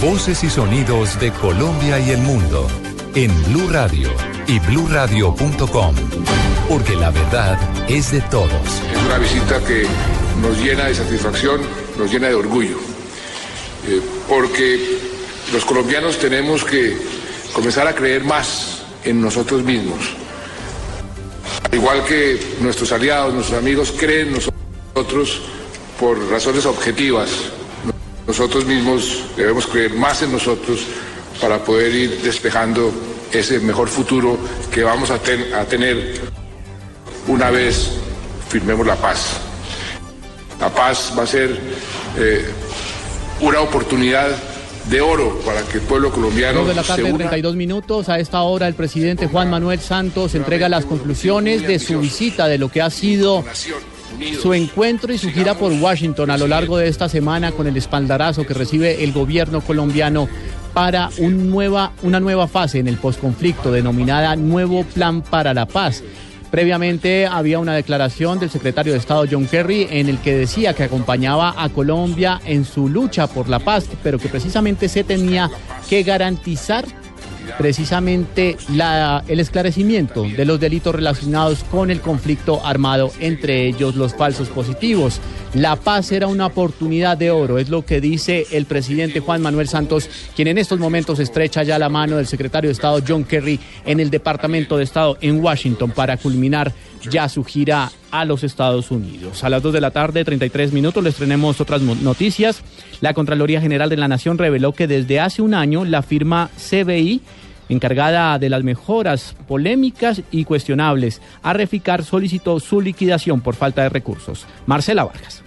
Voces y sonidos de Colombia y el mundo en Blue Radio y bluradio.com, porque la verdad es de todos. Es una visita que nos llena de satisfacción, nos llena de orgullo, eh, porque los colombianos tenemos que comenzar a creer más en nosotros mismos. Al igual que nuestros aliados, nuestros amigos creen en nosotros por razones objetivas, nosotros mismos debemos creer más en nosotros para poder ir despejando ese mejor futuro que vamos a, tener una vez firmemos la paz. La paz va a ser eh, una oportunidad de oro para que el pueblo colombiano. De la tarde, 32 minutos. A esta hora, el presidente Juan Manuel Santos entrega las conclusiones de su visita, de lo que ha sido su encuentro y su gira por Washington a lo largo de esta semana con el espaldarazo que recibe el gobierno colombiano para una nueva fase en el posconflicto denominada Nuevo Plan para la Paz. Previamente había una declaración del secretario de Estado John Kerry en el que decía que acompañaba a Colombia en su lucha por la paz, pero que precisamente se tenía que garantizar precisamente el esclarecimiento de los delitos relacionados con el conflicto armado, entre ellos los falsos positivos. La paz era una oportunidad de oro, es lo que dice el presidente Juan Manuel Santos, quien en estos momentos estrecha ya la mano del secretario de Estado John Kerry en el Departamento de Estado en Washington para culminar ya su gira a los Estados Unidos. A las 2 de la tarde, 33 minutos, les tenemos otras noticias. La Contraloría General de la Nación reveló que desde hace un año la firma CBI encargada de las mejoras polémicas y cuestionables, a Reficar solicitó su liquidación por falta de recursos. Marcela Vargas.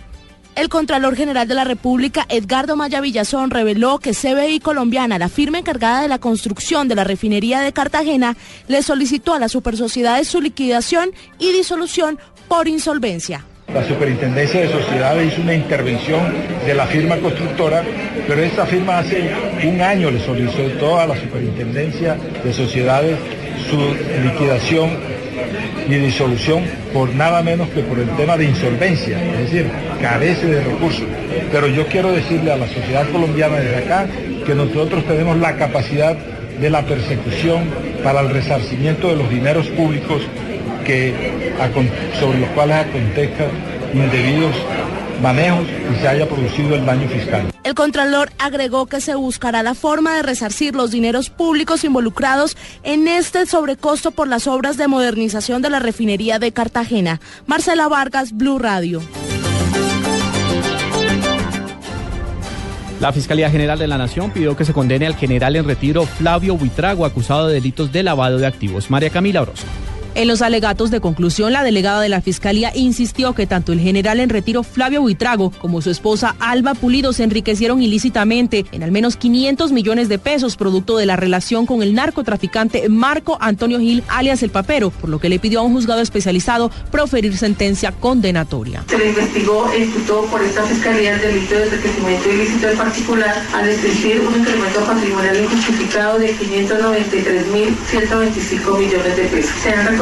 El Contralor General de la República, Edgardo Maya Villazón, reveló que CBI Colombiana, la firma encargada de la construcción de la refinería de Cartagena, le solicitó a las supersociedades su liquidación y disolución por insolvencia. La Superintendencia de Sociedades hizo una intervención de la firma constructora, pero esta firma hace un año le solicitó a la Superintendencia de Sociedades su liquidación y disolución por nada menos que por el tema de insolvencia, es decir, carece de recursos. Pero yo quiero decirle a la sociedad colombiana desde acá que nosotros tenemos la capacidad de la persecución para el resarcimiento de los dineros públicos que, sobre los cuales acontezcan indebidos manejos y se haya producido el daño fiscal. El Contralor agregó que se buscará la forma de resarcir los dineros públicos involucrados en este sobrecosto por las obras de modernización de la refinería de Cartagena. Marcela Vargas, Blue Radio. La Fiscalía General de la Nación pidió que se condene al general en retiro Flavio Buitrago, acusado de delitos de lavado de activos. María Camila Orozco. En los alegatos de conclusión, la delegada de la Fiscalía insistió que tanto el general en retiro Flavio Buitrago como su esposa Alba Pulido se enriquecieron ilícitamente en al menos 500 millones de pesos producto de la relación con el narcotraficante Marco Antonio Gil, alias El Papero, por lo que le pidió a un juzgado especializado proferir sentencia condenatoria. Se le investigó e imputó por esta Fiscalía el delito de enriquecimiento ilícito del particular al existir un incremento patrimonial injustificado de 593.125 millones de pesos.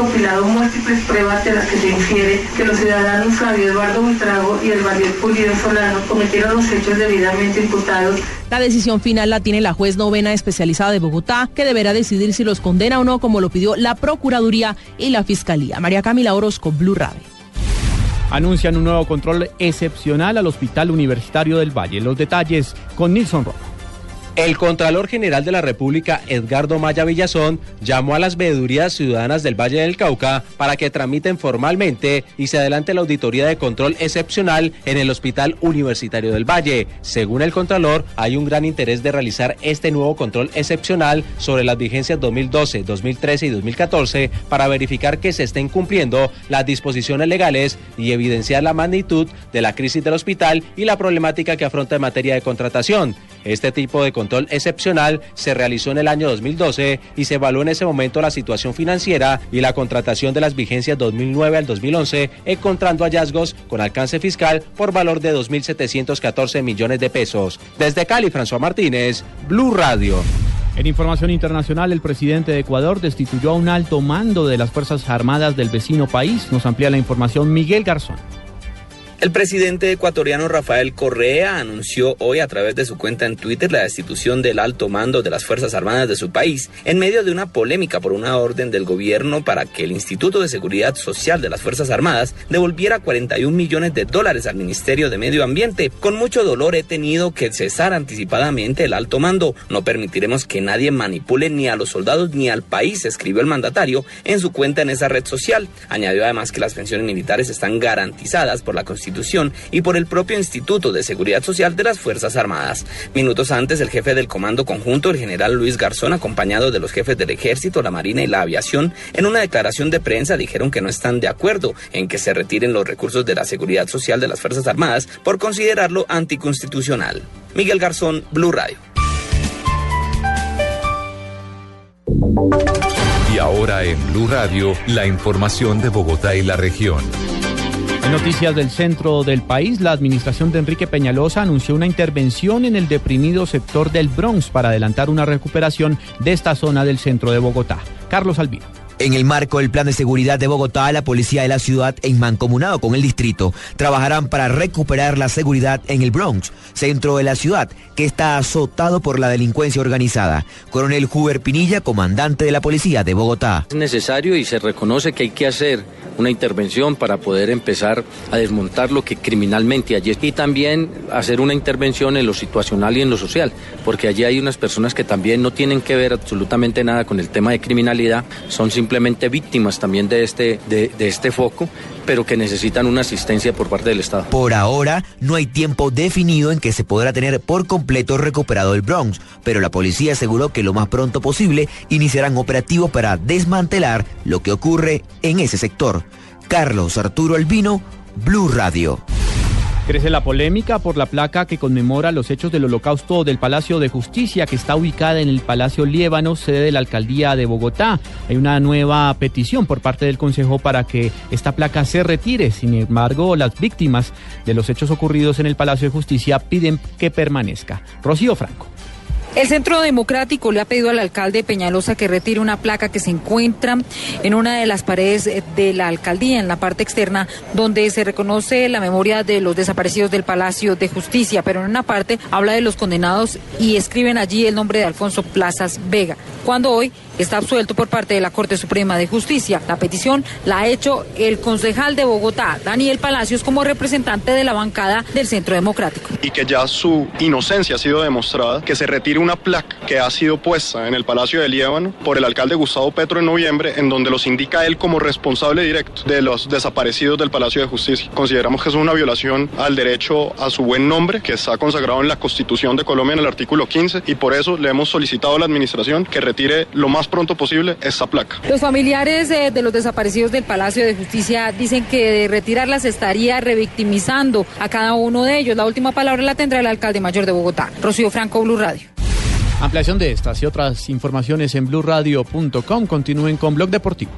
Compilado múltiples pruebas de las que se infiere que los ciudadanos Flavio Eduardo Buitrago y el Valier Pulido Solano cometieron los hechos debidamente imputados. La decisión final la tiene la juez novena especializada de Bogotá, que deberá decidir si los condena o no, como lo pidió la Procuraduría y la Fiscalía. María Camila Orozco, Blue Radio. Anuncian un nuevo control excepcional al Hospital Universitario del Valle. Los detalles con Nilson Rojo. El Contralor General de la República, Edgardo Maya Villazón, llamó a las veedurías ciudadanas del Valle del Cauca para que tramiten formalmente y se adelante la auditoría de control excepcional en el Hospital Universitario del Valle. Según el Contralor, hay un gran interés de realizar este nuevo control excepcional sobre las vigencias 2012, 2013 y 2014 para verificar que se estén cumpliendo las disposiciones legales y evidenciar la magnitud de la crisis del hospital y la problemática que afronta en materia de contratación. Este tipo de control excepcional se realizó en el año 2012 y se evaluó en ese momento la situación financiera y la contratación de las vigencias 2009 al 2011, encontrando hallazgos con alcance fiscal por valor de 2.714 millones de pesos. Desde Cali, François Martínez, Blue Radio. En información internacional, el presidente de Ecuador destituyó a un alto mando de las Fuerzas Armadas del vecino país. Nos amplía la información Miguel Garzón. El presidente ecuatoriano Rafael Correa anunció hoy a través de su cuenta en Twitter la destitución del alto mando de las Fuerzas Armadas de su país en medio de una polémica por una orden del gobierno para que el Instituto de Seguridad Social de las Fuerzas Armadas devolviera 41 millones de dólares al Ministerio de Medio Ambiente. Con mucho dolor he tenido que cesar anticipadamente el alto mando. No permitiremos que nadie manipule ni a los soldados ni al país, escribió el mandatario en su cuenta en esa red social. Añadió además que las pensiones militares están garantizadas por la Constitución y por el propio Instituto de Seguridad Social de las Fuerzas Armadas. Minutos antes, el jefe del Comando Conjunto, el general Luis Garzón, acompañado de los jefes del Ejército, la Marina y la Aviación, en una declaración de prensa dijeron que no están de acuerdo en que se retiren los recursos de la Seguridad Social de las Fuerzas Armadas por considerarlo anticonstitucional. Miguel Garzón, Blue Radio. Y ahora en Blue Radio, la información de Bogotá y la región. En noticias del centro del país, la administración de Enrique Peñalosa anunció una intervención en el deprimido sector del Bronx para adelantar una recuperación de esta zona del centro de Bogotá. Carlos Albino. En el marco del Plan de Seguridad de Bogotá, la policía de la ciudad, en mancomunado con el distrito, trabajarán para recuperar la seguridad en el Bronx, centro de la ciudad, que está azotado por la delincuencia organizada. Coronel Huber Pinilla, comandante de la policía de Bogotá. Es necesario y se reconoce que hay que hacer una intervención para poder empezar a desmontar lo que criminalmente allí y también hacer una intervención en lo situacional y en lo social, porque allí hay unas personas que también no tienen que ver absolutamente nada con el tema de criminalidad, son simplemente víctimas también de este, de este foco pero que necesitan una asistencia por parte del Estado. Por ahora, no hay tiempo definido en que se podrá tener por completo recuperado el Bronx, pero la policía aseguró que lo más pronto posible iniciarán operativos para desmantelar lo que ocurre en ese sector. Carlos Arturo Albino, Blue Radio. Crece la polémica por la placa que conmemora los hechos del holocausto del Palacio de Justicia que está ubicada en el Palacio Liébano, sede de la Alcaldía de Bogotá. Hay una nueva petición por parte del Consejo para que esta placa se retire. Sin embargo, las víctimas de los hechos ocurridos en el Palacio de Justicia piden que permanezca. Rocío Franco. El Centro Democrático le ha pedido al alcalde Peñalosa que retire una placa que se encuentra en una de las paredes de la alcaldía, en la parte externa, donde se reconoce la memoria de los desaparecidos del Palacio de Justicia, pero en una parte habla de los condenados y escriben allí el nombre de Alfonso Plazas Vega, cuando hoy está absuelto por parte de la Corte Suprema de Justicia. La petición la ha hecho el concejal de Bogotá, Daniel Palacios, como representante de la bancada del Centro Democrático. Y que ya su inocencia ha sido demostrada, que se retire una placa que ha sido puesta en el Palacio de Líbano por el alcalde Gustavo Petro en noviembre, en donde los indica él como responsable directo de los desaparecidos del Palacio de Justicia. Consideramos que es una violación al derecho a su buen nombre, que está consagrado en la Constitución de Colombia en el artículo 15, y por eso le hemos solicitado a la administración que retire lo más pronto posible esta placa. Los familiares de, de los desaparecidos del Palacio de Justicia dicen que de retirarlas estaría revictimizando a cada uno de ellos. La última palabra la tendrá el alcalde mayor de Bogotá, Rocío Franco, Blue Radio. Ampliación de estas y otras informaciones en blurradio.com. Continúen con Blog Deportivo.